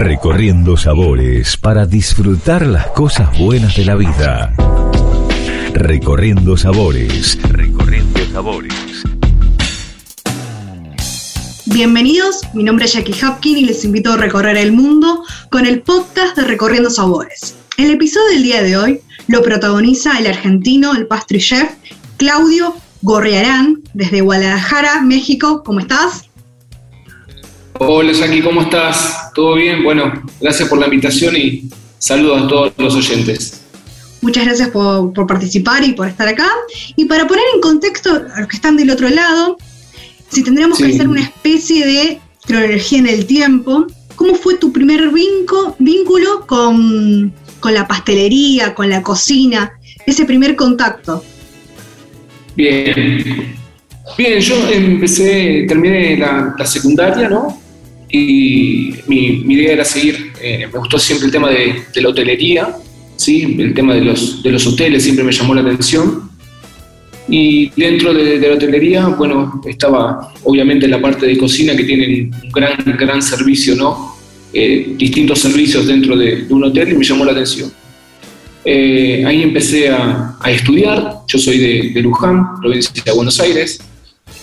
Recorriendo sabores para disfrutar las cosas buenas de la vida. Recorriendo sabores. Recorriendo sabores. Bienvenidos, mi nombre es Jackie Hopkin y les invito a recorrer el mundo con el podcast de Recorriendo Sabores. El episodio del día de hoy lo protagoniza el argentino, el pastry chef Claudio Gorriarán, desde Guadalajara, México. ¿Cómo estás? Hola Jackie, ¿cómo estás? ¿Todo bien? Bueno, gracias por la invitación y saludos a todos los oyentes. Muchas gracias por, participar y por estar acá. Y para poner en contexto a los que están del otro lado, si tendríamos que hacer una especie de cronología en el tiempo, ¿cómo fue tu primer vínculo con, la pastelería, con la cocina, ese primer contacto? Bien. Bien, yo empecé, terminé la, la secundaria, ¿no? Y mi, idea era seguir, eh, me gustó siempre el tema de, la hotelería, ¿sí? el tema de los, de los hoteles siempre me llamó la atención. Y dentro de, la hotelería, bueno, estaba obviamente la parte de cocina que tienen un gran, gran servicio, ¿no? Eh, distintos servicios dentro de, un hotel y me llamó la atención. Eh, ahí empecé a, estudiar, yo soy de, Luján, provincia de Buenos Aires,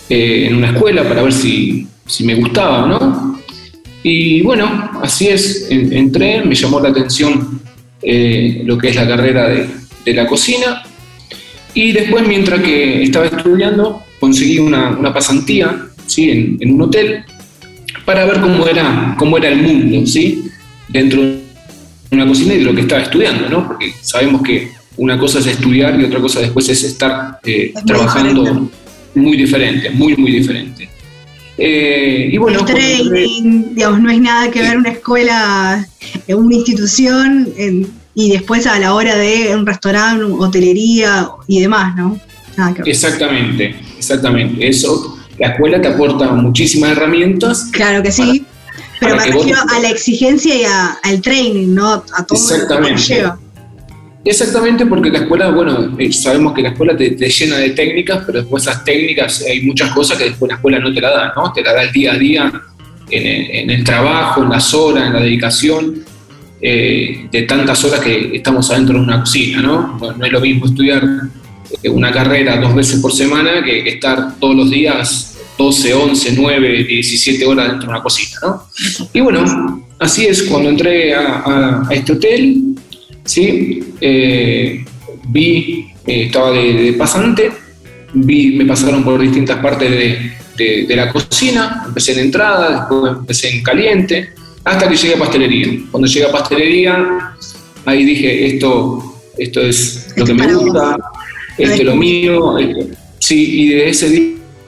en una escuela para ver si, si me gustaba, ¿no? Y bueno, así es, entré, me llamó la atención eh, lo que es la carrera de, la cocina. Y después, mientras que estaba estudiando, conseguí una, pasantía ¿sí? En, un hotel para ver cómo era, cómo era el mundo ¿sí? dentro de una cocina y de lo que estaba estudiando, ¿no? porque sabemos que una cosa es estudiar y otra cosa después es estar eh, trabajando muy diferente, muy, muy diferente. Eh, y bueno, el training, digamos, no es nada que ver una escuela, en una institución y después a la hora de un restaurante, hotelería y demás, ¿no? Exactamente, exactamente. Eso, la escuela te aporta muchísimas herramientas. Claro que sí, pero me refiero a la exigencia y al training, ¿no? A todo lo que lleva. Exactamente, porque la escuela, bueno, eh, sabemos que la escuela te, llena de técnicas, pero después esas técnicas hay muchas cosas que después la escuela no te la da, ¿no? Te la da el día a día, en, el trabajo, en las horas, en la dedicación, eh, de tantas horas que estamos adentro de una cocina, ¿no? No, es lo mismo estudiar eh, una carrera dos veces por semana que, estar todos los días 12, 11, 9, 17 horas dentro de una cocina, ¿no? Y bueno, así es, cuando entré a este hotel, ¿sí? Eh, vi, eh, estaba de, pasante, vi, me pasaron por distintas partes de, la cocina, empecé en entrada, después empecé en caliente, hasta que llegué a pastelería. Cuando llegué a pastelería, ahí dije, esto, esto es lo que me gusta, esto es lo mío. Sí, y de ese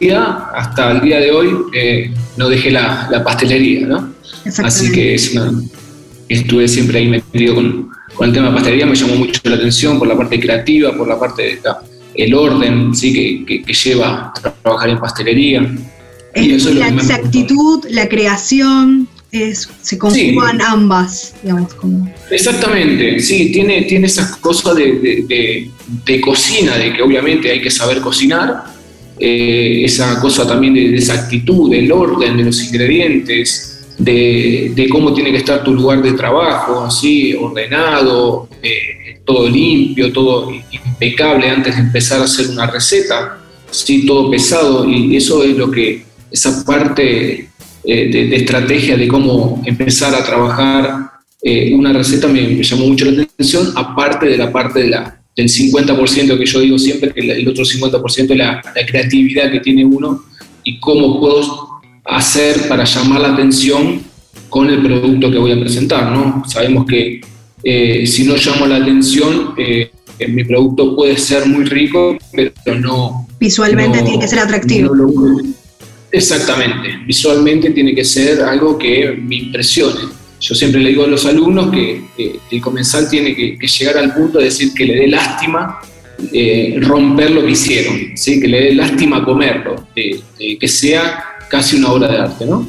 día hasta el día de hoy eh, no dejé la, pastelería, ¿no? Así que estuve siempre ahí metido con, con el tema de pastelería me llamó mucho la atención por la parte creativa, por la parte del orden ¿sí? que, lleva a trabajar en pastelería. y eso la exactitud, la creación, es, se conjugan ambas, digamos. Como... Exactamente, sí, tiene, tiene esas cosas de, cocina, de que obviamente hay que saber cocinar, eh, esa cosa también de, esa actitud, del orden, de los ingredientes, de, cómo tiene que estar tu lugar de trabajo, así, ordenado, eh, todo limpio, todo impecable antes de empezar a hacer una receta, ¿sí? todo pesado, y eso es lo que, esa parte eh, de, estrategia de cómo empezar a trabajar eh, una receta me, llamó mucho la atención, aparte de la parte de la, del 50% que yo digo siempre, que el otro 50% es la, la creatividad que tiene uno y cómo puedo hacer para llamar la atención con el producto que voy a presentar, ¿no? Sabemos que eh, si no llamo la atención, eh, mi producto puede ser muy rico, pero no... Visualmente tiene que ser atractivo. exactamente, visualmente tiene que ser algo que me impresione. Yo siempre le digo a los alumnos que, el comensal tiene que, llegar al punto de decir que le dé lástima eh, romper lo que hicieron, ¿sí? que le dé lástima comerlo, que sea casi una obra de arte, ¿no?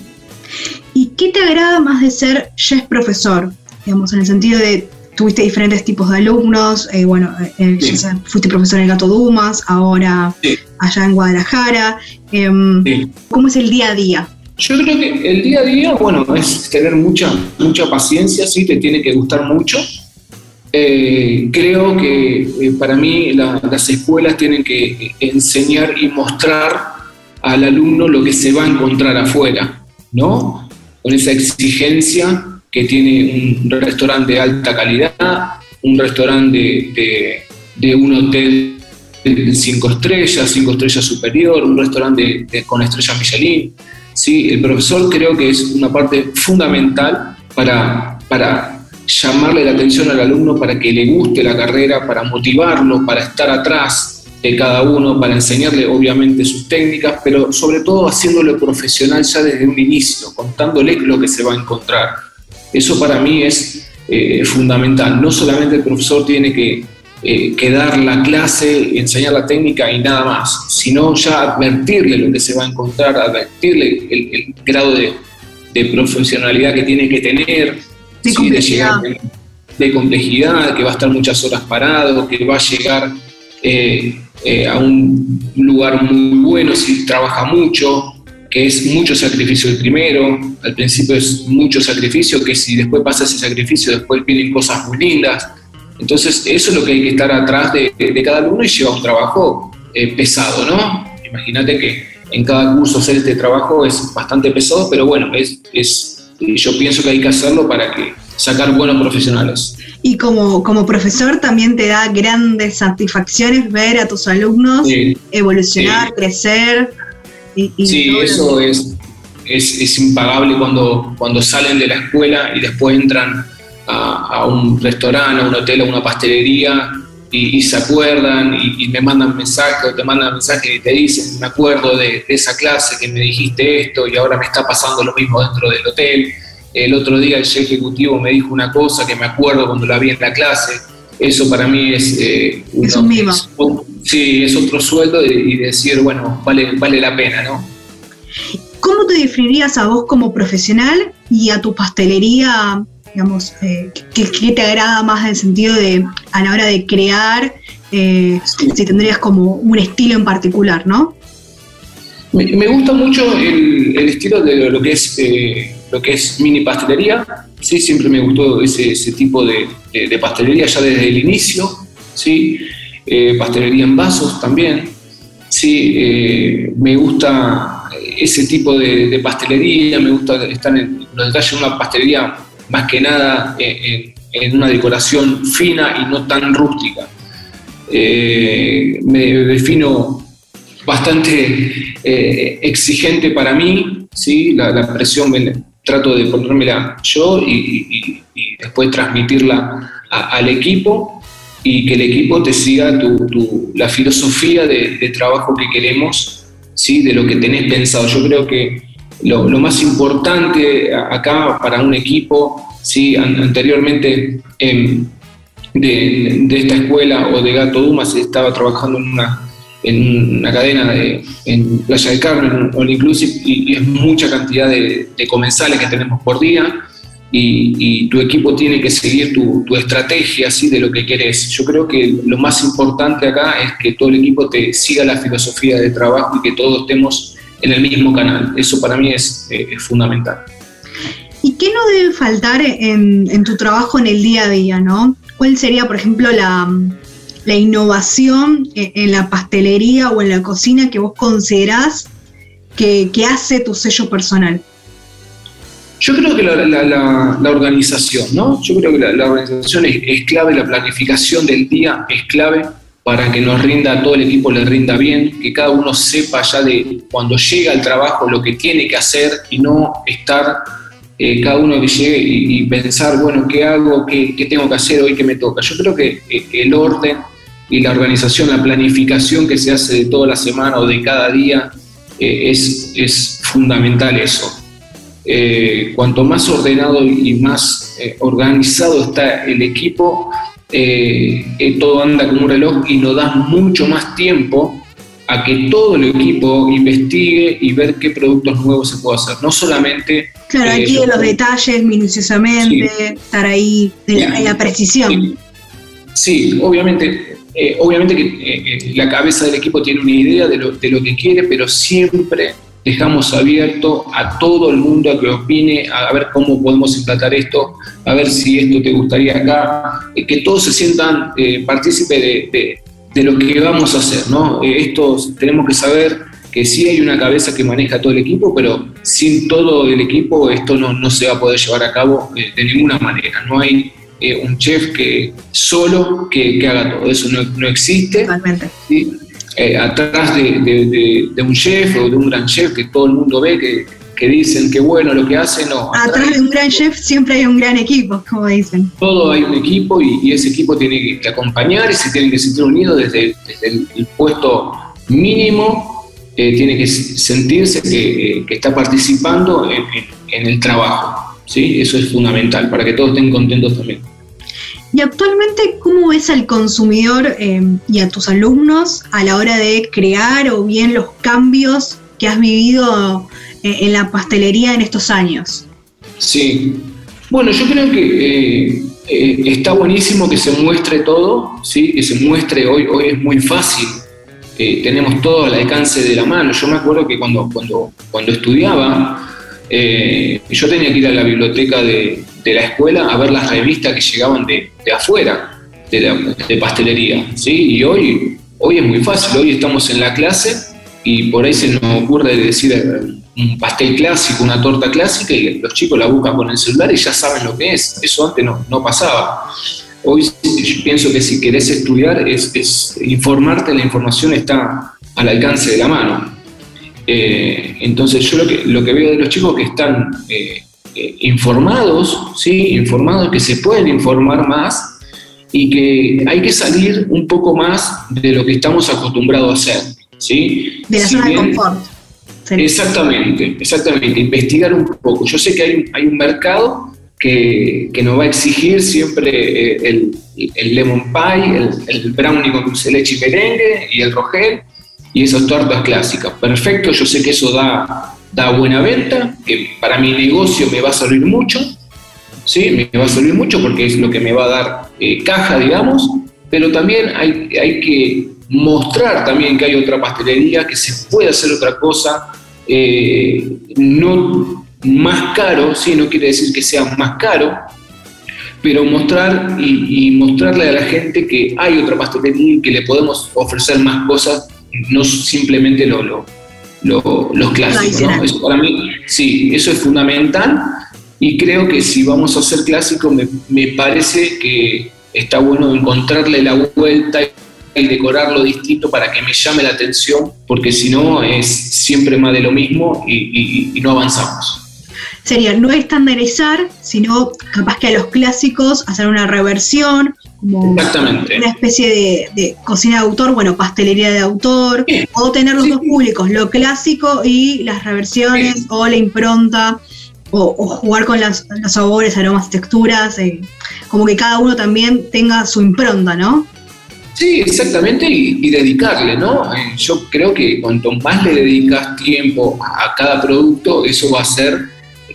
¿Y qué te agrada más de ser chef profesor? Digamos, en el sentido de tuviste diferentes tipos de alumnos, eh, bueno, eh, fuiste profesor en el Gato Dumas, ahora allá en Guadalajara. Em, ¿Cómo es el día a día Yo creo que el día a día, bueno, es tener mucha, mucha paciencia, sí, te tiene que gustar mucho. Eh, creo que eh, para mí las escuelas tienen que enseñar y mostrar al alumno lo que se va a encontrar afuera, ¿no? Con esa exigencia que tiene un restaurante de alta calidad, un restaurante de, un hotel de cinco estrellas, cinco estrellas superior, un restaurante con estrella Michelin. ¿sí? El profesor creo que es una parte fundamental para, para llamarle la atención al alumno para que le guste la carrera, para motivarlo, para estar atrás de cada uno, para enseñarle obviamente sus técnicas, pero sobre todo haciéndolo profesional ya desde un inicio, contándole lo que se va a encontrar. Eso para mí es eh, fundamental. No solamente el profesor tiene que, eh, dar la clase, enseñar la técnica y nada más, sino ya advertirle lo que se va a encontrar, advertirle el, grado de, profesionalidad que tiene que tener, de, complejidad. De, complejidad, que va a estar muchas horas parado, que va a llegar eh, a un lugar muy bueno si trabaja mucho, que es mucho sacrificio el primero, al principio es mucho sacrificio, que si después pasa ese sacrificio, después vienen cosas muy lindas. Entonces, eso es lo que hay que estar atrás de, cada alumno y lleva un trabajo eh, pesado, ¿no? Imagínate que en cada curso hacer este trabajo es bastante pesado, pero bueno, es, es, yo pienso que hay que hacerlo para que sacar buenos profesionales. Y como, como profesor también te da grandes satisfacciones ver a tus alumnos evolucionar, crecer sí, eso es, es, impagable cuando, cuando salen de la escuela y después entran a, un restaurante, a un hotel, a una pastelería y, se acuerdan y, me mandan mensajes o te mandan mensajes y te dicen, me acuerdo de, esa clase que me dijiste esto y ahora me está pasando lo mismo dentro del hotel. El otro día el ejecutivo me dijo una cosa que me acuerdo cuando la vi en la clase. Eso para mí es... Eh, es un mimo. Sí, es otro sueldo y, decir, bueno, vale, vale la pena, ¿no? ¿Cómo te definirías a vos como profesional y a tu pastelería, digamos, eh, ¿qué, te agrada más en el sentido de, a la hora de crear, eh, si tendrías como un estilo en particular, ¿no? Me, gusta mucho el, estilo de lo que es eh, lo que es mini pastelería. Sí, siempre me gustó ese, tipo de, pastelería ya desde el inicio. Sí, eh, pastelería en vasos también. Sí, eh, me gusta ese tipo de, pastelería, me gusta estar en los detalles de una pastelería más que nada en, una decoración fina y no tan rústica. Eh, me defino bastante exigente para mí, ¿sí? la, presión me, trato de ponérmela yo y, después transmitirla al equipo y que el equipo te siga tu, la filosofía de, trabajo que queremos, ¿sí? de lo que tenés pensado. Yo creo que lo, más importante acá para un equipo, ¿sí? anteriormente de, esta escuela o de Gato Dumas estaba trabajando en una, en una cadena de, en Playa del Carmen, All Inclusive, y, es mucha cantidad de, comensales que tenemos por día y, tu equipo tiene que seguir tu, estrategia así de lo que querés. Yo creo que lo más importante acá es que todo el equipo te siga la filosofía de trabajo y que todos estemos en el mismo canal. Eso para mí es, eh, fundamental. ¿Y qué no debe faltar en, tu trabajo en el día a día, no? ¿Cuál sería, por ejemplo, la, innovación en, la pastelería o en la cocina que vos considerás que hace tu sello personal? Yo creo que la, organización, ¿no? Yo creo que la, organización es, clave, la planificación del día es clave para que nos rinda, todo el equipo le rinda bien, que cada uno sepa ya de cuando llega al trabajo lo que tiene que hacer y no estar eh, cada uno que llegue y, pensar, bueno, ¿qué hago? ¿Qué, tengo que hacer hoy? ¿Qué me toca? Yo creo que el orden y la organización, la planificación que se hace de toda la semana o de cada día, eh, es, es fundamental eso. Eh, cuanto más ordenado y más eh, organizado está el equipo, eh, todo anda como un reloj y nos da mucho más tiempo a que todo el equipo investigue y ver qué productos nuevos se puede hacer. No solamente... Claro, aquí de los detalles minuciosamente, estar ahí en la, precisión. Sí, obviamente, obviamente que la cabeza del equipo tiene una idea de lo, de lo que quiere, pero siempre dejamos abierto a todo el mundo a que opine, a ver cómo podemos implantar esto, a ver si esto te gustaría acá, eh, que todos se sientan eh, partícipes de, lo que vamos a hacer, ¿no? Eh, esto tenemos que saber que sí hay una cabeza que maneja todo el equipo, pero sin todo el equipo esto no, se va a poder llevar a cabo de, ninguna manera. No hay un chef que solo que, haga todo, eso no, no existe. Totalmente. Eh, atrás de, un chef o de un gran chef que todo el mundo ve, que, dicen que bueno lo que hacen. No, atrás, de un gran chef siempre hay un gran equipo, como dicen. Todo hay un equipo y, ese equipo tiene que, acompañar y se tiene que sentir unido desde, el, puesto mínimo, eh, tiene que sentirse que, eh, está participando en, el trabajo. ¿sí? Eso es fundamental para que todos estén contentos también. Y actualmente, ¿cómo ves al consumidor eh, y a tus alumnos a la hora de crear o bien los cambios que has vivido eh, en la pastelería en estos años? Sí, bueno, yo creo que eh, está buenísimo que se muestre todo, ¿sí? que se muestre hoy, hoy es muy fácil, tenemos todo al alcance de la mano. Yo me acuerdo que cuando, cuando, cuando estudiaba, yo tenía que ir a la biblioteca de, de la escuela a ver las revistas que llegaban de, afuera, de, pastelería. ¿sí? Y hoy, hoy es muy fácil, hoy estamos en la clase y por ahí se nos ocurre decir eh, un pastel clásico, una torta clásica y los chicos la buscan con el celular y ya saben lo que es. Eso antes no, no pasaba. Hoy pienso que si querés estudiar es, informarte, la información está al alcance de la mano. Eh, entonces yo lo que, lo que veo de los chicos que están eh, eh, informados, ¿sí? informados que se pueden informar más y que hay que salir un poco más de lo que estamos acostumbrados a hacer. ¿sí? De la zona de confort. Exactamente, exactamente, investigar un poco. Yo sé que hay, hay un mercado que, que, nos va a exigir siempre el, el lemon pie, el, el, brownie con dulce leche y merengue y el rogel y esas tortas clásicas. Perfecto, yo sé que eso da da buena venta, que para mi negocio me va a servir mucho, ¿sí? me va a servir mucho porque es lo que me va a dar eh, caja, digamos, pero también hay, hay, que mostrar también que hay otra pastelería, que se puede hacer otra cosa, eh, no más caro, ¿sí? no quiere decir que sea más caro, pero mostrar y, mostrarle a la gente que hay otra pastelería y que le podemos ofrecer más cosas, no simplemente lo, lo, los clásicos. Eso para mí, sí, eso es fundamental y creo que si vamos a hacer clásicos, me, parece que está bueno encontrarle la vuelta y decorarlo distinto para que me llame la atención, porque si no es siempre más de lo mismo y, y no avanzamos. Sería no estandarizar, sino capaz que a los clásicos hacer una reversión como una especie de, cocina de autor, bueno, pastelería de autor, o tener los dos públicos, lo clásico y las reversiones, o la impronta, o, jugar con los sabores, aromas, texturas, eh, como que cada uno también tenga su impronta, ¿no? Sí, exactamente, y, dedicarle, ¿no? Eh, yo creo que cuanto más le dedicas tiempo a cada producto, eso va a hacer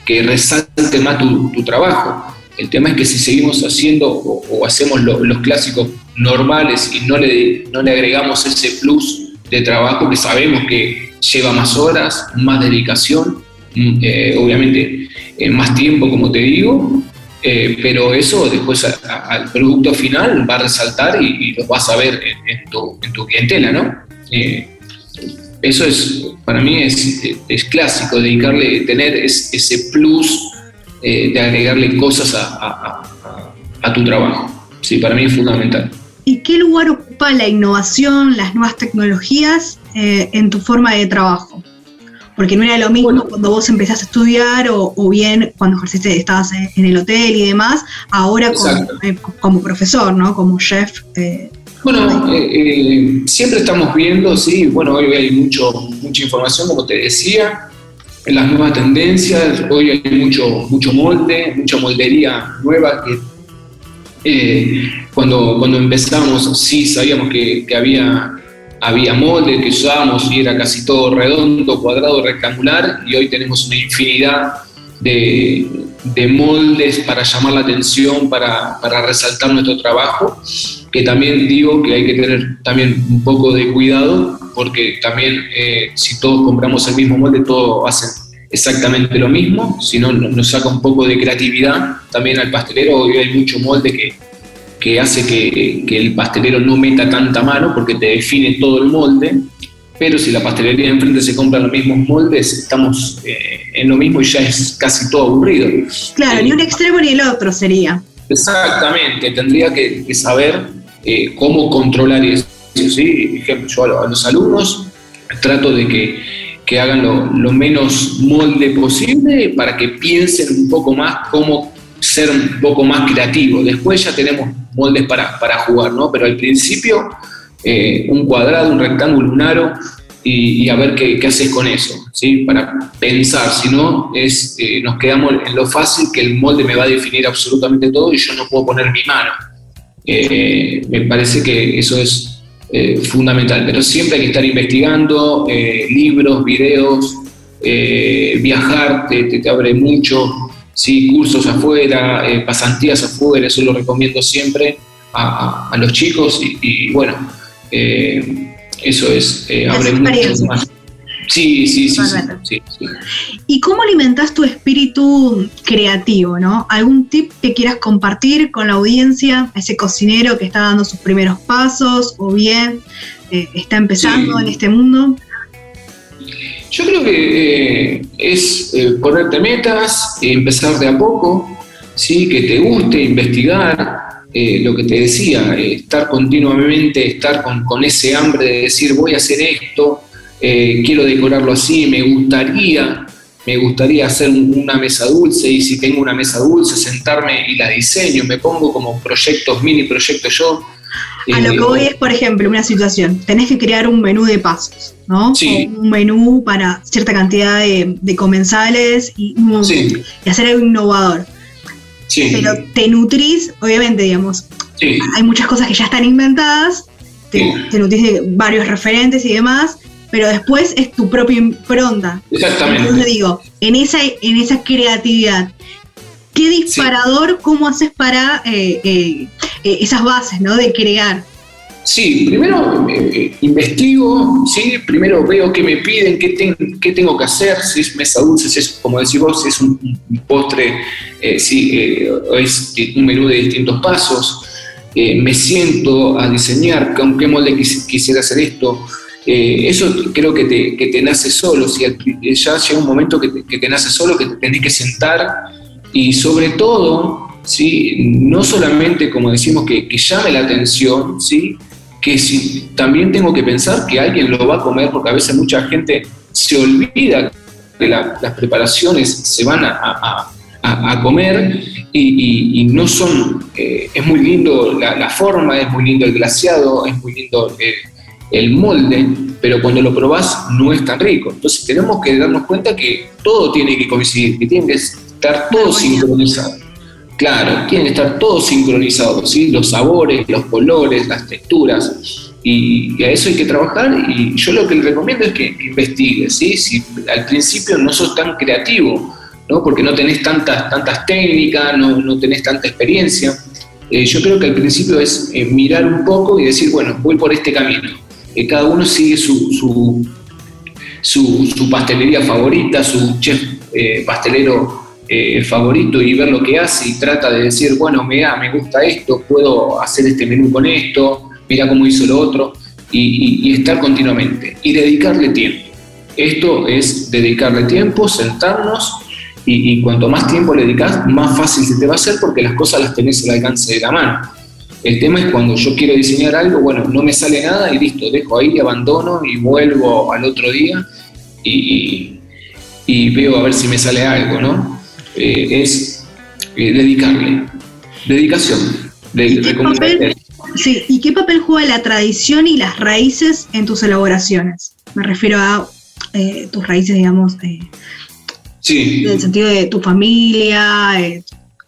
que resalte más tu, tu trabajo. El tema es que si seguimos haciendo o, hacemos los clásicos normales y no le, no le agregamos ese plus de trabajo que sabemos que lleva más horas, más dedicación, mm, eh, obviamente eh, más tiempo, como te digo, eh, pero eso después al producto final va a resaltar y, lo vas a ver en, tu, en tu, clientela, ¿no? eso es, para mí es, es clásico, dedicarle, tener ese plus eh, de agregarle cosas a, tu trabajo. Sí, para mí es fundamental. ¿Y qué lugar ocupa la innovación, las nuevas tecnologías eh, en tu forma de trabajo? Porque no era lo mismo cuando vos empezaste a estudiar o, bien cuando ejerciste, estabas en el hotel y demás, ahora eh, como, profesor, ¿no? Como chef. bueno, siempre estamos viendo, sí, bueno, hoy hay mucho, mucha información, como te decía, las nuevas tendencias. Hoy hay mucho, mucho molde, mucha moldería nueva que eh, cuando, cuando empezamos sí sabíamos que, había, había molde que usábamos y era casi todo redondo, cuadrado, rectangular y hoy tenemos una infinidad de, de moldes para llamar la atención, para, para resaltar nuestro trabajo que también digo que hay que tener también un poco de cuidado, porque también eh, si todos compramos el mismo molde, todos hacen exactamente lo mismo, si no nos saca un poco de creatividad también al pastelero, hoy hay mucho molde que, que hace que, que, el pastelero no meta tanta mano porque te define todo el molde, pero si la pastelería de enfrente se compra los mismos moldes, estamos eh, en lo mismo y ya es casi todo aburrido. Claro, ni un extremo ni el otro sería. Exactamente, tendría que, saber eh, cómo controlar eso. ¿sí? Ejemplo, yo a, los alumnos trato de que, que hagan lo, lo, menos molde posible para que piensen un poco más cómo ser un poco más creativo. Después ya tenemos moldes para, para jugar, ¿no? Pero al principio eh, un cuadrado, un rectángulo, un aro, y, a ver qué, qué, haces con eso, ¿sí? para pensar, si no, es, eh, nos quedamos en lo fácil que el molde me va a definir absolutamente todo y yo no puedo poner mi mano. Eh, me parece que eso es fundamental, pero siempre hay que estar investigando, libros, videos, viajar te, te, abre mucho, ¿sí? cursos afuera, pasantías afuera, eso lo recomiendo siempre a, a los chicos y bueno, eh, eso es, eh, abre mucho más. Sí, sí, sí, sí, ¿Y cómo alimentas tu espíritu creativo, no? ¿Algún tip que quieras compartir con la audiencia, ese cocinero que está dando sus primeros pasos o bien eh, está empezando en este mundo? Yo creo que es ponerte metas, empezar de a poco, ¿sí? que te guste investigar, eh, lo que te decía, eh, estar continuamente, estar con, ese hambre de decir voy a hacer esto, eh, quiero decorarlo así, me gustaría, me gustaría hacer una mesa dulce y si tengo una mesa dulce, sentarme y la diseño, me pongo como proyectos, mini proyectos yo. A lo que voy es, por ejemplo, una situación, tenés que crear un menú de pasos, ¿no? un menú para cierta cantidad de, comensales y, y hacer algo innovador. Pero te nutrís, obviamente, digamos, hay muchas cosas que ya están inventadas, te, nutrís de varios referentes y demás, pero después es tu propia impronta. Exactamente. Entonces digo, en esa, en esa creatividad, ¿qué disparador, cómo haces para eh, eh, eh, esas bases, ¿no? De crear. Sí, primero eh, investigo, ¿sí? primero veo qué me piden, qué, qué, tengo que hacer, si es mesa dulce, si es, como decís vos, si es un, postre, eh, si eh, es un menú de distintos pasos. me siento a diseñar con qué molde quisiera hacer esto. Eso creo que te, nace solo, si ya llega un momento que te, nace solo, que te tenés que sentar y sobre todo, ¿sí? no solamente, como decimos, que, que llame la atención, ¿sí? que si también tengo que pensar que alguien lo va a comer, porque a veces mucha gente se olvida que las preparaciones se van a, comer y, no son, eh, es muy lindo la, forma, es muy lindo el glaciado, es muy lindo eh, el molde, pero cuando lo probás no es tan rico. Entonces tenemos que darnos cuenta que todo tiene que coincidir, que tiene que estar todo sincronizado. Claro, tienen que estar todos sincronizados, ¿sí? los sabores, los colores, las texturas, y, a eso hay que trabajar. Y yo lo que le recomiendo es que, investigues, ¿sí? si al principio no sos tan creativo, ¿no? porque no tenés tantas, tantas técnicas, no, no tenés tanta experiencia. Eh, yo creo que al principio es eh, mirar un poco y decir, bueno, voy por este camino. Eh, cada uno sigue su, su, su, pastelería favorita, su chef pastelero eh, favorito y ver lo que hace y trata de decir, bueno, me gusta esto, puedo hacer este menú con esto, mira cómo hizo lo otro, y, estar continuamente y dedicarle tiempo. Esto es dedicarle tiempo, sentarnos y, cuanto más tiempo le dedicas, más fácil se te va a hacer porque las cosas las tenés al alcance de la mano. El tema es cuando yo quiero diseñar algo, bueno, no me sale nada y listo, dejo ahí, abandono y vuelvo al otro día y, y veo a ver si me sale algo, ¿no? Eh, es eh, dedicarle, dedicación. ¿Y qué, papel, sí, ¿Y qué papel juega la tradición y las raíces en tus elaboraciones? Me refiero a eh, tus raíces, digamos, sí. en el sentido de tu familia,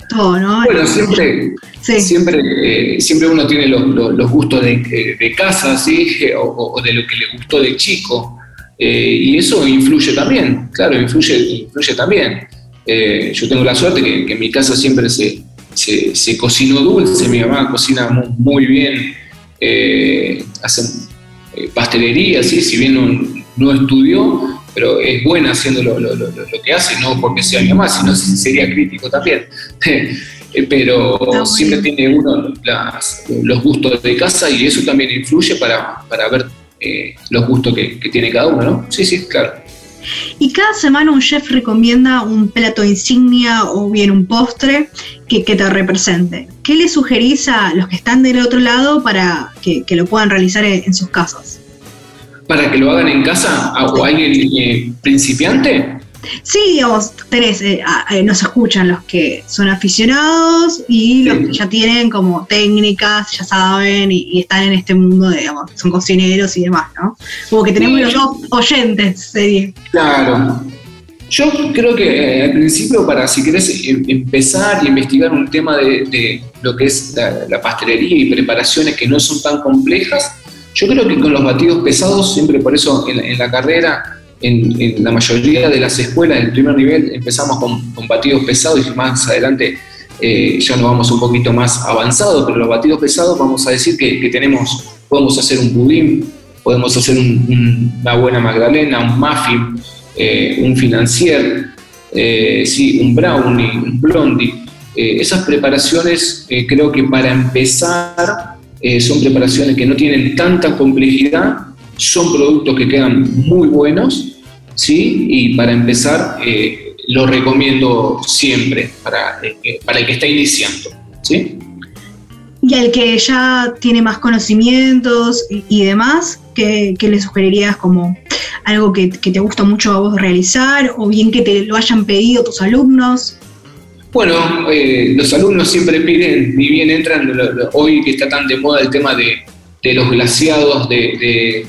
todo, ¿no? Bueno, siempre, siempre, siempre uno tiene los, gustos de, casa, ¿sí? O, de lo que le gustó de chico. y eso influye también, claro, influye, influye también. Eh, yo tengo la suerte que, en mi casa siempre se, se, cocinó dulce, mi mamá cocina muy, bien hacen pastelería, ¿sí? si bien no, no, estudió, pero es buena haciendo lo, que hace, no porque sea mi mamá, sino sería crítico también. pero siempre tiene uno los gustos de casa y eso también influye para, para ver los gustos que, que tiene cada uno, ¿no? Sí, sí, claro. Y cada semana un chef recomienda un plato insignia o bien un postre que, te represente. ¿Qué le sugerís a los que están del otro lado para que, lo puedan realizar en, sus casas? ¿Para que lo hagan en casa o alguien eh, principiante? Sí, digamos, tenés, eh, eh, nos escuchan los que son aficionados y los que ya tienen como técnicas, ya saben, y, están en este mundo, digamos, son cocineros y demás, ¿no? Como que tenemos los dos oyentes, sería. Claro. Yo creo que eh, al principio, para si querés em, empezar y investigar un tema de, lo que es la, pastelería y preparaciones que no son tan complejas, yo creo que con los batidos pesados, siempre por eso en la carrera en, la mayoría de las escuelas del primer nivel empezamos con, batidos pesados y más adelante eh, ya nos vamos un poquito más avanzados, pero los batidos pesados vamos a decir que, tenemos, podemos hacer un pudín, podemos hacer una buena magdalena, un muffin, eh, un financier, eh, sí, un brownie, un blondie. esas preparaciones creo que para empezar son preparaciones que no tienen tanta complejidad son productos que quedan muy buenos, ¿sí? Y para empezar, eh, lo recomiendo siempre para, eh, para el que está iniciando, ¿sí? Y al que ya tiene más conocimientos y, demás, ¿qué, le sugerirías como algo que, te gusta mucho a vos realizar o bien que te lo hayan pedido tus alumnos? Bueno, eh, los alumnos siempre piden, ni bien entran, hoy que está tan de moda el tema de, los glaciados, de,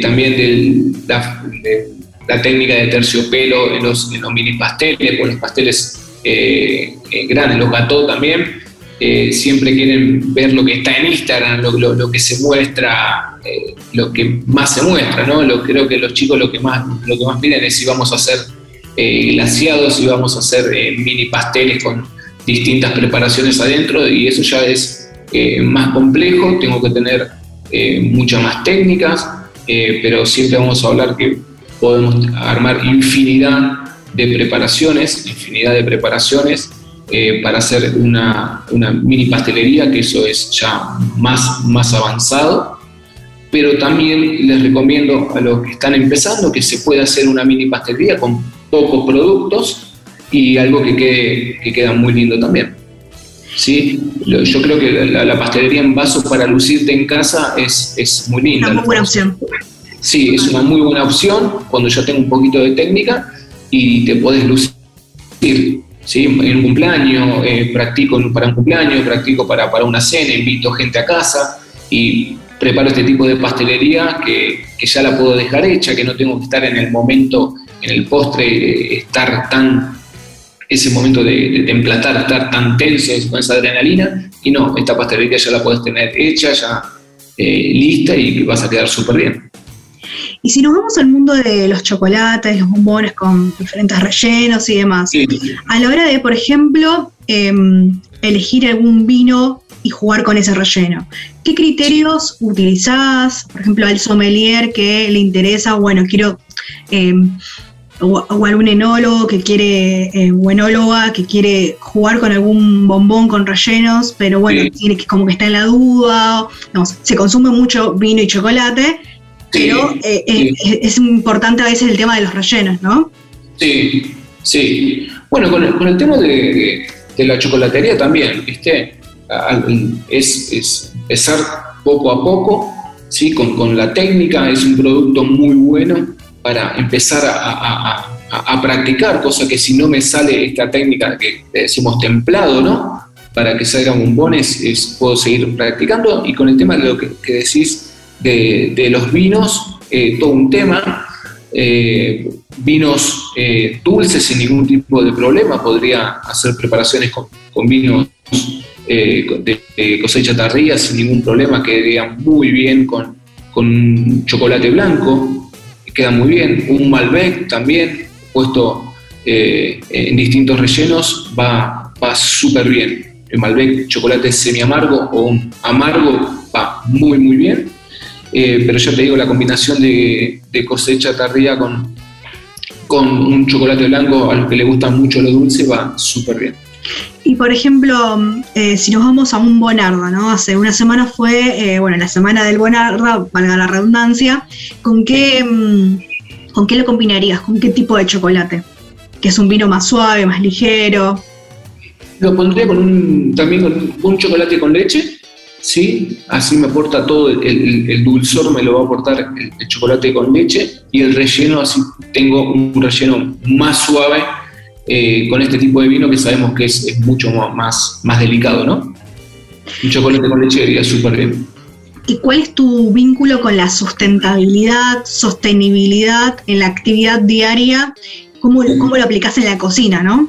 también de la, técnica de terciopelo en los, mini pasteles, o los pasteles eh, eh, grandes, los gatos también. Eh, siempre quieren ver lo que está en Instagram, lo, que se muestra, lo que más se muestra, ¿no? Lo, creo que los chicos lo que más, lo que más piden es si vamos a hacer glaciados, si vamos a hacer mini pasteles con distintas preparaciones adentro, y eso ya es más complejo, tengo que tener muchas más técnicas, eh, pero siempre vamos a hablar que podemos armar infinidad de preparaciones, infinidad de preparaciones eh, para hacer una, mini pastelería, que eso es ya más, más avanzado. Pero también les recomiendo a los que están empezando que se pueda hacer una mini pastelería con pocos productos y algo que, quede, que queda muy lindo también. ¿sí? Yo creo que la, pastelería en vaso para lucirte en casa es, es muy linda. Una muy buena opción. Sí, es una muy buena opción cuando ya tengo un poquito de técnica y te podés lucir. ¿sí? En un cumpleaños, eh, practico para un cumpleaños, practico para, para una cena, invito gente a casa y preparo este tipo de pastelería que, que, ya la puedo dejar hecha, que no tengo que estar en el momento, en el postre, eh, estar tan ese momento de, de, emplatar, estar tan tenso con esa adrenalina, y no, esta pastelería ya la puedes tener hecha, ya eh, lista y vas a quedar súper bien. Y si nos vamos al mundo de los chocolates, los bombones con diferentes rellenos y demás, a la hora de, por ejemplo, em, elegir algún vino y jugar con ese relleno, ¿qué criterios utilizás? Por ejemplo, al sommelier que le interesa, bueno, quiero em, o, algún enólogo que quiere, eh, o enóloga que quiere jugar con algún bombón con rellenos, pero bueno, tiene que, como que está en la duda, se consume mucho vino y chocolate, pero eh, eh, es, importante a veces el tema de los rellenos, ¿no? Sí, sí. Bueno, con el, tema de, la chocolatería también, ¿viste? Es, es poco a poco, ¿sí? Con, con la técnica, es un producto muy bueno para empezar a, practicar, cosa que si no me sale esta técnica que decimos templado, ¿no? Para que salgan bombones, es, puedo seguir practicando. Y con el tema de lo que, decís de, los vinos, eh, todo un tema. Eh, vinos eh, dulces sin ningún tipo de problema, podría hacer preparaciones con, vinos de, cosecha tardía sin ningún problema, que quedarían muy bien con, con chocolate blanco queda muy bien. Un Malbec también, puesto eh, en distintos rellenos, va, va súper bien. El Malbec chocolate semi amargo o amargo va muy, muy bien. Eh, pero ya te digo, la combinación de, cosecha tardía con, con un chocolate blanco a los que le gusta mucho lo dulce va súper bien. Y por ejemplo, eh, si nos vamos a un Bonarda, ¿no? Hace una semana fue, eh, bueno, la semana del Bonarda, valga la redundancia, ¿con qué, mm, ¿con qué lo combinarías? ¿Con qué tipo de chocolate? Que es un vino más suave, más ligero. Lo pondría con un, también con un chocolate con leche, ¿sí? Así me aporta todo, el, dulzor me lo va a aportar el, chocolate con leche y el relleno, así tengo un relleno más suave eh, con este tipo de vino que sabemos que es, mucho más, más delicado, ¿no? Un chocolate con leche iría súper bien. ¿Y cuál es tu vínculo con la sustentabilidad, sostenibilidad en la actividad diaria? ¿Cómo, cómo lo aplicas en la cocina, no?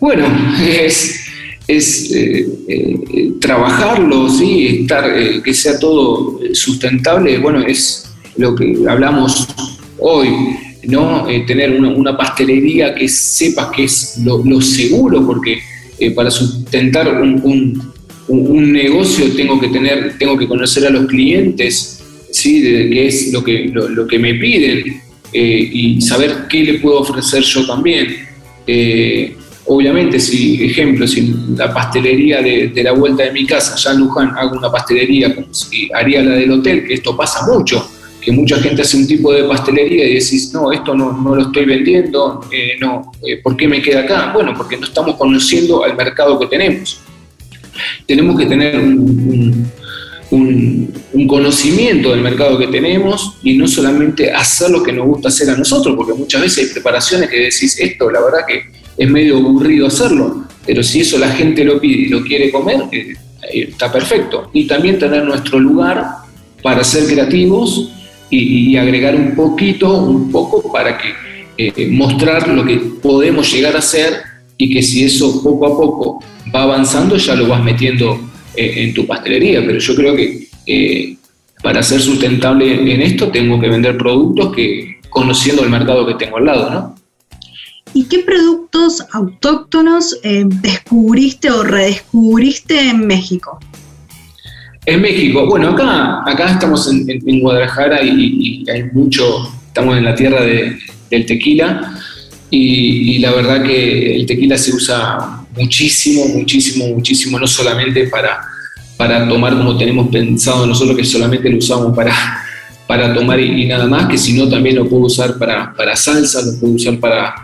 Bueno, es, es eh, eh, trabajarlo, ¿sí? Estar, que sea todo sustentable, bueno, es lo que hablamos hoy. ¿No? Eh, tener una, pastelería que sepas que es lo, seguro, porque eh, para sustentar un, negocio tengo que tener, tengo que conocer a los clientes, ¿sí? de qué es lo que, lo, que me piden eh, y saber qué le puedo ofrecer yo también. obviamente, si, ejemplo, si la pastelería de, la vuelta de mi casa, ya en Luján, hago una pastelería como si haría la del hotel, que esto pasa mucho, que mucha gente hace un tipo de pastelería y decís, no, esto no, no lo estoy vendiendo, eh, no, eh, ¿por qué me queda acá? Bueno, porque no estamos conociendo al mercado que tenemos. Tenemos que tener un, conocimiento del mercado que tenemos y no solamente hacer lo que nos gusta hacer a nosotros, porque muchas veces hay preparaciones que decís, esto la verdad que es medio aburrido hacerlo, pero si eso la gente lo pide y lo quiere comer, eh, está perfecto. Y también tener nuestro lugar para ser creativos y, agregar un poquito, un poco para que eh, mostrar lo que podemos llegar a hacer y que si eso poco a poco va avanzando ya lo vas metiendo eh, en tu pastelería. Pero yo creo que eh, para ser sustentable en esto tengo que vender productos que conociendo el mercado que tengo al lado, ¿no? ¿Y qué productos autóctonos descubriste o redescubriste en México? En México, bueno, acá, acá estamos en, Guadalajara y, hay mucho, estamos en la tierra del tequila y, la verdad que el tequila se usa muchísimo, muchísimo, muchísimo, no solamente para, para tomar como tenemos pensado nosotros que solamente lo usamos para, para tomar y, nada más, que sino también lo puedo usar para, para salsa, lo puedo usar para,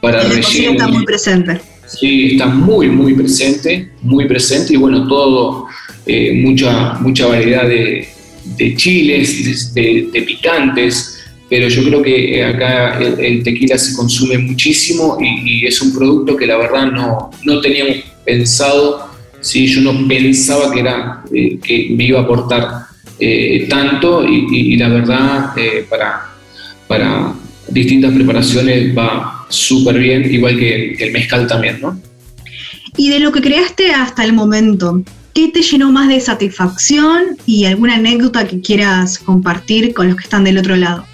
para relleno. está muy presente. Sí, está muy, muy presente, muy presente y bueno, todo eh, mucha, mucha variedad de, chiles, de, picantes, pero yo creo que acá el, tequila se consume muchísimo y, es un producto que la verdad no, no teníamos pensado, ¿sí? yo no pensaba que, era, eh, que me iba a aportar eh, tanto y, la verdad para, para distintas preparaciones va súper bien, igual que, que el mezcal también, ¿no? Y de lo que creaste hasta el momento, ¿Qué te llenó más de satisfacción y alguna anécdota que quieras compartir con los que están del otro lado?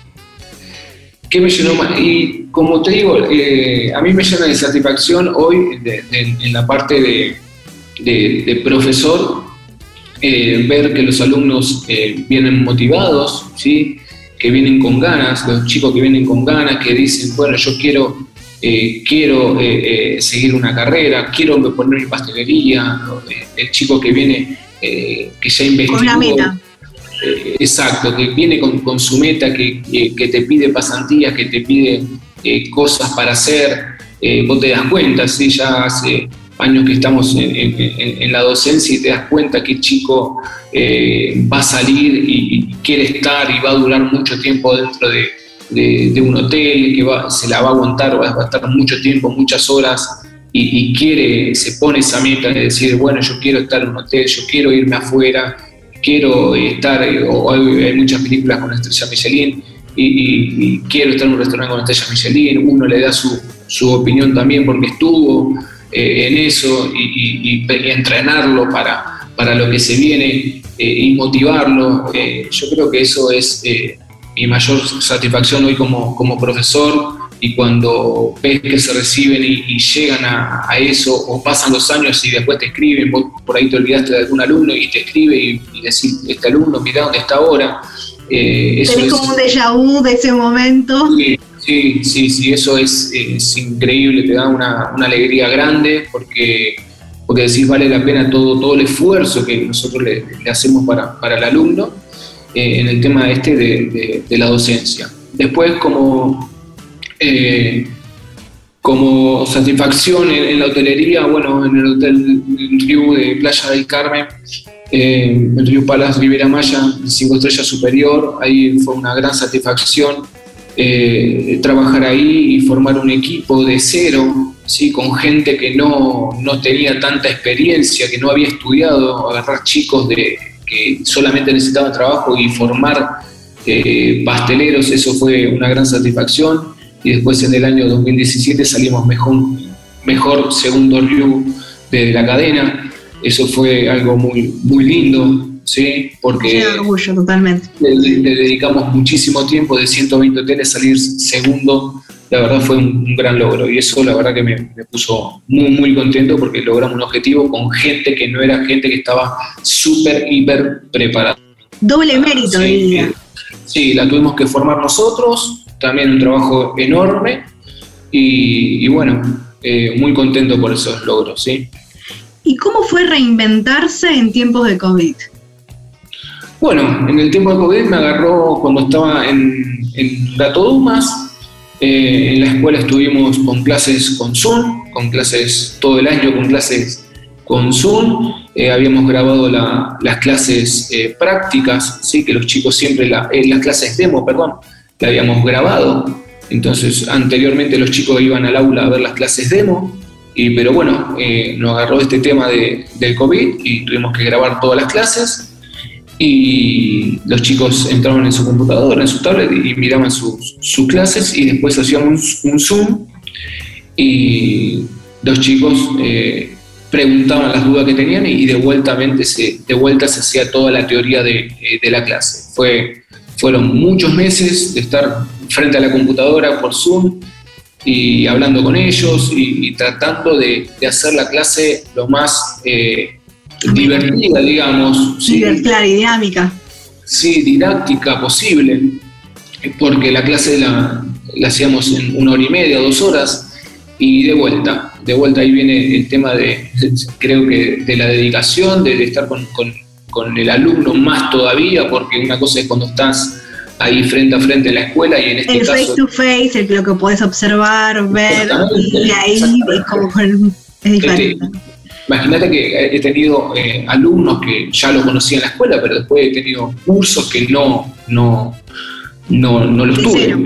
¿Qué me llenó más? Y como te digo, eh, a mí me llena de satisfacción hoy en la parte de, profesor, eh, ver que los alumnos eh, vienen motivados, ¿sí? que vienen con ganas, los chicos que vienen con ganas, que dicen, bueno, yo quiero eh, quiero eh, eh, seguir una carrera, quiero poner mi pastelería, el chico que viene, que ya investigó. Con una meta. exacto, que viene con, su meta, que, te pide pasantías, que te pide cosas para hacer, vos te das cuenta, ¿sí? ya hace años que estamos en, la docencia y te das cuenta que el chico va a salir y, quiere estar y va a durar mucho tiempo dentro de, de, un hotel, que se la va a aguantar, va, a estar mucho tiempo, muchas horas, y, quiere, se pone esa meta de decir, bueno, yo quiero estar en un hotel, yo quiero irme afuera, quiero estar, o hay, muchas películas con estrella Michelin, y, quiero estar en un restaurante con estrella Michelin, uno le da su, su opinión también porque estuvo eh, en eso y, entrenarlo para, para lo que se viene eh, y motivarlo. Eh, yo creo que eso es mi mayor satisfacción hoy como, como profesor y cuando ves que se reciben y, llegan a, eso, o pasan los años y después te escriben, vos por ahí te olvidaste de algún alumno y te escribe y, y decís, este alumno, mira dónde está ahora. Eh, eso es como un déjà vu de ese momento. Sí, sí, sí, eso es, increíble, te da una, alegría grande porque, porque decís vale la pena todo, todo el esfuerzo que nosotros le, hacemos para, para, el alumno eh, en el tema este de, de la docencia. Después, como eh, como satisfacción en, la hotelería, bueno, en el Hotel Río de Playa del Carmen, eh, el Río Palas Rivera Maya, cinco estrellas superior, ahí fue una gran satisfacción eh, trabajar ahí y formar un equipo de cero, ¿sí? con gente que no, no tenía tanta experiencia, que no había estudiado, agarrar chicos de, que solamente necesitaban trabajo y formar pasteleros, eso fue una gran satisfacción y después en el año 2017 salimos mejor, mejor segundo review de la cadena. Eso fue algo muy, muy lindo, ¿sí? Porque orgullo, totalmente. Le, dedicamos muchísimo tiempo de 120 hoteles salir segundo. La verdad fue un, gran logro y eso la verdad que me, puso muy, muy contento porque logramos un objetivo con gente que no era gente que estaba súper, hiper preparada. Doble mérito, sí, sí, la tuvimos que formar nosotros, también un trabajo enorme y, bueno, eh, muy contento por esos logros, ¿sí? ¿Y cómo fue reinventarse en tiempos de COVID? Bueno, en el tiempo de COVID me agarró cuando estaba en, en Gato Dumas. Eh, en la escuela estuvimos con clases con Zoom, con clases todo el año, con clases con Zoom. Eh, habíamos grabado las clases prácticas, ¿sí? que los chicos siempre, las clases demo, perdón, la habíamos grabado. Entonces, anteriormente los chicos iban al aula a ver las clases demo, y, pero bueno, eh, nos agarró este tema de, del COVID y tuvimos que grabar todas las clases. Y los chicos entraban en su computadora, en su tablet y, miraban sus, clases y después hacíamos un, Zoom y los chicos eh, preguntaban las dudas que tenían y de vuelta, se, de vuelta se hacía toda la teoría de, eh, de la clase. Fue fueron muchos meses de estar frente a la computadora por Zoom y hablando con ellos y, tratando de, hacer la clase lo más eh, divertida, digamos. ¿sí? Clara y dinámica. Sí, didáctica posible, porque la clase la, hacíamos en una hora y media, dos horas, y de vuelta. De vuelta ahí viene el tema de, creo que, de la dedicación, de, estar con con el alumno más todavía, porque una cosa es cuando estás ahí frente a frente en la escuela y en este el face to face, el, lo que puedes observar, ver, y ahí es como es diferente. Este, imagínate que he tenido eh, alumnos que ya lo conocían en la escuela, pero después he tenido cursos que no, no, no, no los tuve.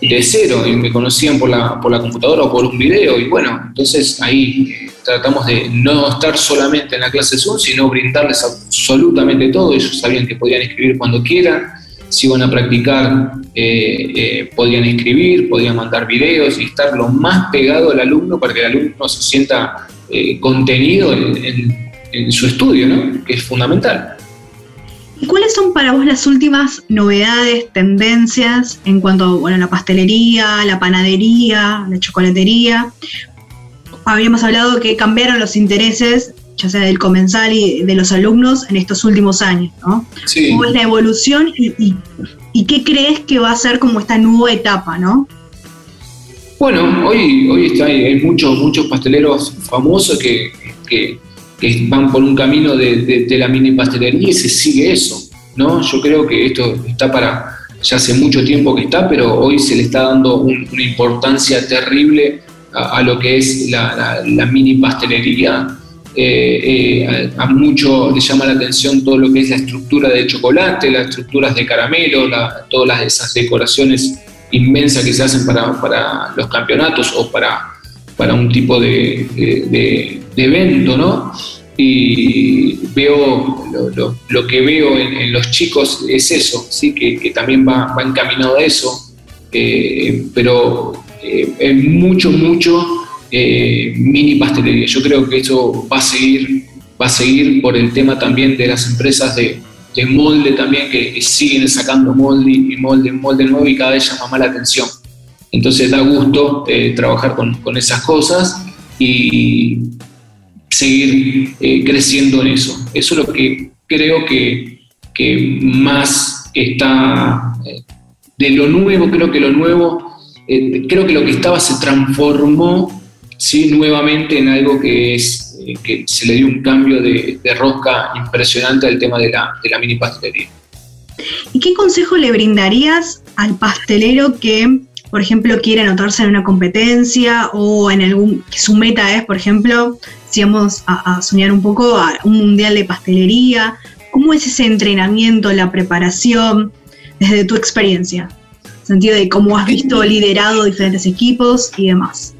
De cero, y me conocían por la, por la computadora o por un video, y bueno, entonces ahí eh, tratamos de no estar solamente en la clase Zoom, sino brindarles absolutamente todo. Ellos sabían que podían escribir cuando quieran, si iban a practicar, eh, eh, podían escribir, podían mandar videos y estar lo más pegado al alumno para que el alumno se sienta eh, contenido en, su estudio, ¿no? que es fundamental. ¿Y cuáles son para vos las últimas novedades, tendencias en cuanto a bueno, la pastelería, la panadería, la chocolatería? habíamos hablado que cambiaron los intereses, ya sea del comensal y de los alumnos, en estos últimos años, ¿no? Sí. ¿Cómo es la evolución y, qué crees que va a ser como esta nueva etapa, no? Bueno, hoy, hoy está, hay muchos, muchos pasteleros famosos que, van por un camino de, la mini pastelería y se sigue eso, ¿no? Yo creo que esto está para, ya hace mucho tiempo que está, pero hoy se le está dando una importancia terrible a, lo que es la, mini pastelería. Eh, eh, a, mucho le llama la atención todo lo que es la estructura de chocolate, las estructuras de caramelo, todas esas decoraciones inmensas que se hacen para, los campeonatos o para, para un tipo de, evento, ¿no? Y veo, lo, que veo en, los chicos es eso, ¿sí? que, también va, va encaminado a eso, eh, pero eh, mucho, mucho eh, mini pastelería. Yo creo que eso va a seguir, va a seguir por el tema también de las empresas de, molde también, que, siguen sacando molde y molde, molde nuevo y cada vez llama más la atención. Entonces da gusto eh, trabajar con, esas cosas y seguir eh, creciendo en eso. Eso es lo que creo que, que más está de lo nuevo, creo que lo nuevo, creo que lo que estaba se transformó ¿sí? nuevamente en algo que es que se le dio un cambio de, rosca impresionante al tema de la, de la mini pastelería. ¿Y qué consejo le brindarías al pastelero que por ejemplo, quiere anotarse en una competencia o en algún, que su meta es, por ejemplo, si vamos a, soñar un poco, a un mundial de pastelería, ¿cómo es ese entrenamiento, la preparación, desde tu experiencia? En el sentido de cómo has visto liderado diferentes equipos y demás.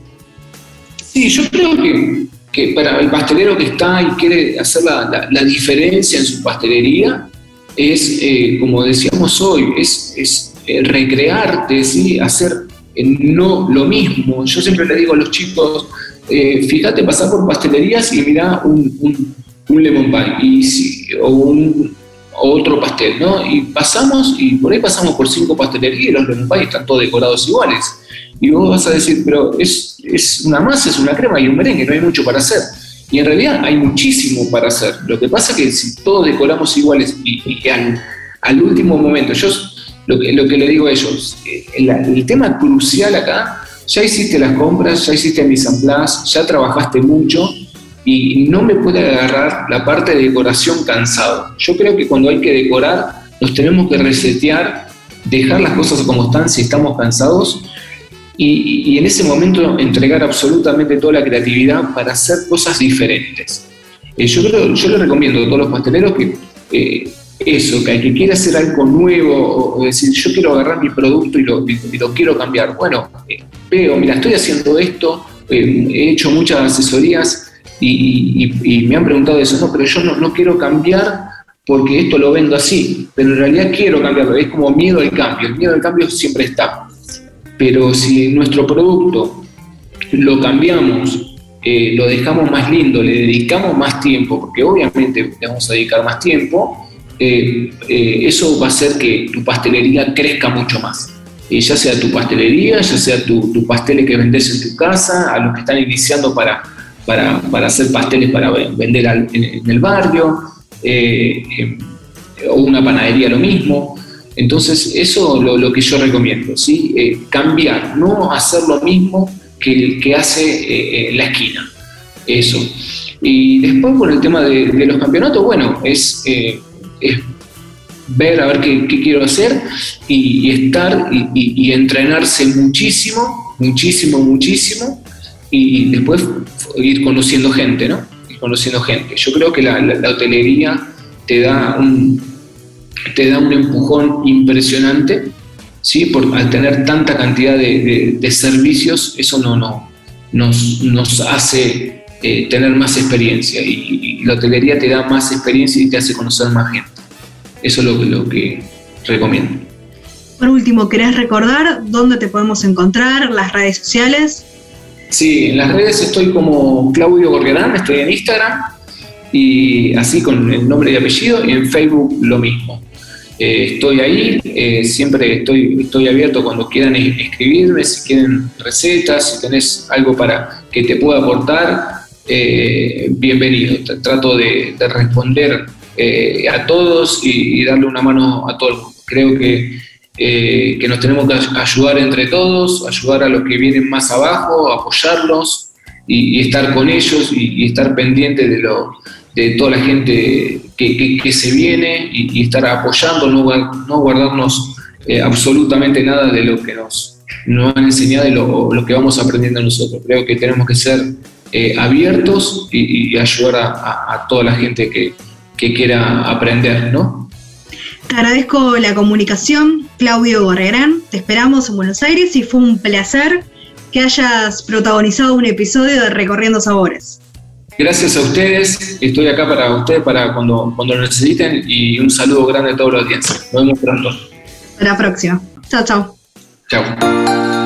Sí, yo creo que, que para el pastelero que está y quiere hacer la, la, diferencia en su pastelería, es, eh, como decíamos hoy, es, es eh, recrearte, ¿sí? hacer eh, no lo mismo. Yo siempre le digo a los chicos, fíjate, pasar por pastelerías y mira un, un, lemon pie o un otro pastel, ¿no? Y pasamos, y por ahí pasamos por cinco pastelerías y los pie están todos decorados iguales. Y vos vas a decir, pero es, es una masa, es una crema y un merengue, no hay mucho para hacer. Y en realidad hay muchísimo para hacer. Lo que pasa es que si todos decoramos iguales y, al, al, último momento, yo lo que, lo que le digo a ellos, eh, el, tema crucial acá, ya hiciste las compras, ya hiciste mis amplas, ya trabajaste mucho y no me puede agarrar la parte de decoración cansado. Yo creo que cuando hay que decorar, nos tenemos que resetear, dejar las cosas como están si estamos cansados y, en ese momento entregar absolutamente toda la creatividad para hacer cosas diferentes. Eh, yo, creo, yo le recomiendo a todos los pasteleros que eh, eso, que, que quiere hacer algo nuevo, o, decir, yo quiero agarrar mi producto y lo, lo quiero cambiar. Bueno, eh, veo, mira, estoy haciendo esto, eh, he hecho muchas asesorías y, me han preguntado eso, no, pero yo no, no, quiero cambiar porque esto lo vendo así, pero en realidad quiero cambiarlo, es como miedo al cambio, el miedo al cambio siempre está. Pero si nuestro producto lo cambiamos eh, lo dejamos más lindo, le dedicamos más tiempo, porque obviamente le vamos a dedicar más tiempo, eh, eh, eso va a hacer que tu pastelería crezca mucho más. Eh, ya sea tu pastelería, ya sea tu, tu pasteles que vendes en tu casa, a los que están iniciando para, para, para hacer pasteles para vender en, el barrio, o una panadería lo mismo. Entonces, eso es lo, lo, que yo recomiendo, ¿sí? cambiar, no hacer lo mismo que el que hace en la esquina. Eso. Y después, con el tema de, los campeonatos, bueno, es es ver a ver qué, quiero hacer y, estar y, entrenarse muchísimo, muchísimo, muchísimo y después ir conociendo gente, ¿no? Ir conociendo gente. Yo creo que la, hotelería te da un, te da un empujón impresionante, ¿sí? Por, al tener tanta cantidad de, servicios, eso no, no, nos, nos hace eh, tener más experiencia y, la hotelería te da más experiencia y te hace conocer más gente. Eso es lo, lo que recomiendo. Por último, ¿querés recordar dónde te podemos encontrar, las redes sociales? Sí, en las redes estoy como Claudio Gorriarán, estoy en Instagram y así con el nombre y apellido y en Facebook lo mismo. Eh, estoy ahí, eh, siempre estoy, estoy abierto cuando quieran escribirme, si quieren recetas, si tenés algo para que te pueda aportar, eh, bienvenido. Trato de, responder eh, a todos y, darle una mano a todo el mundo. Creo que, eh, que nos tenemos que ayudar entre todos, ayudar a los que vienen más abajo, apoyarlos y, estar con ellos y, estar pendiente de, lo, de toda la gente que, que, se viene y, estar apoyando, no, no guardarnos absolutamente nada de lo que nos, nos han enseñado y lo, lo que vamos aprendiendo nosotros. Creo que tenemos que ser eh, abiertos y, ayudar a, toda la gente que, quiera aprender, ¿no? Te agradezco la comunicación, Claudio Borrerán. Te esperamos en Buenos Aires y fue un placer que hayas protagonizado un episodio de Recorriendo Sabores. Gracias a ustedes, estoy acá para ustedes para cuando, cuando lo necesiten y un saludo grande a toda la audiencia. Nos vemos pronto. Hasta la próxima. Chao, chao. Chao.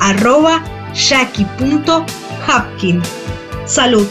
arroba jackie.hapkin. Salud.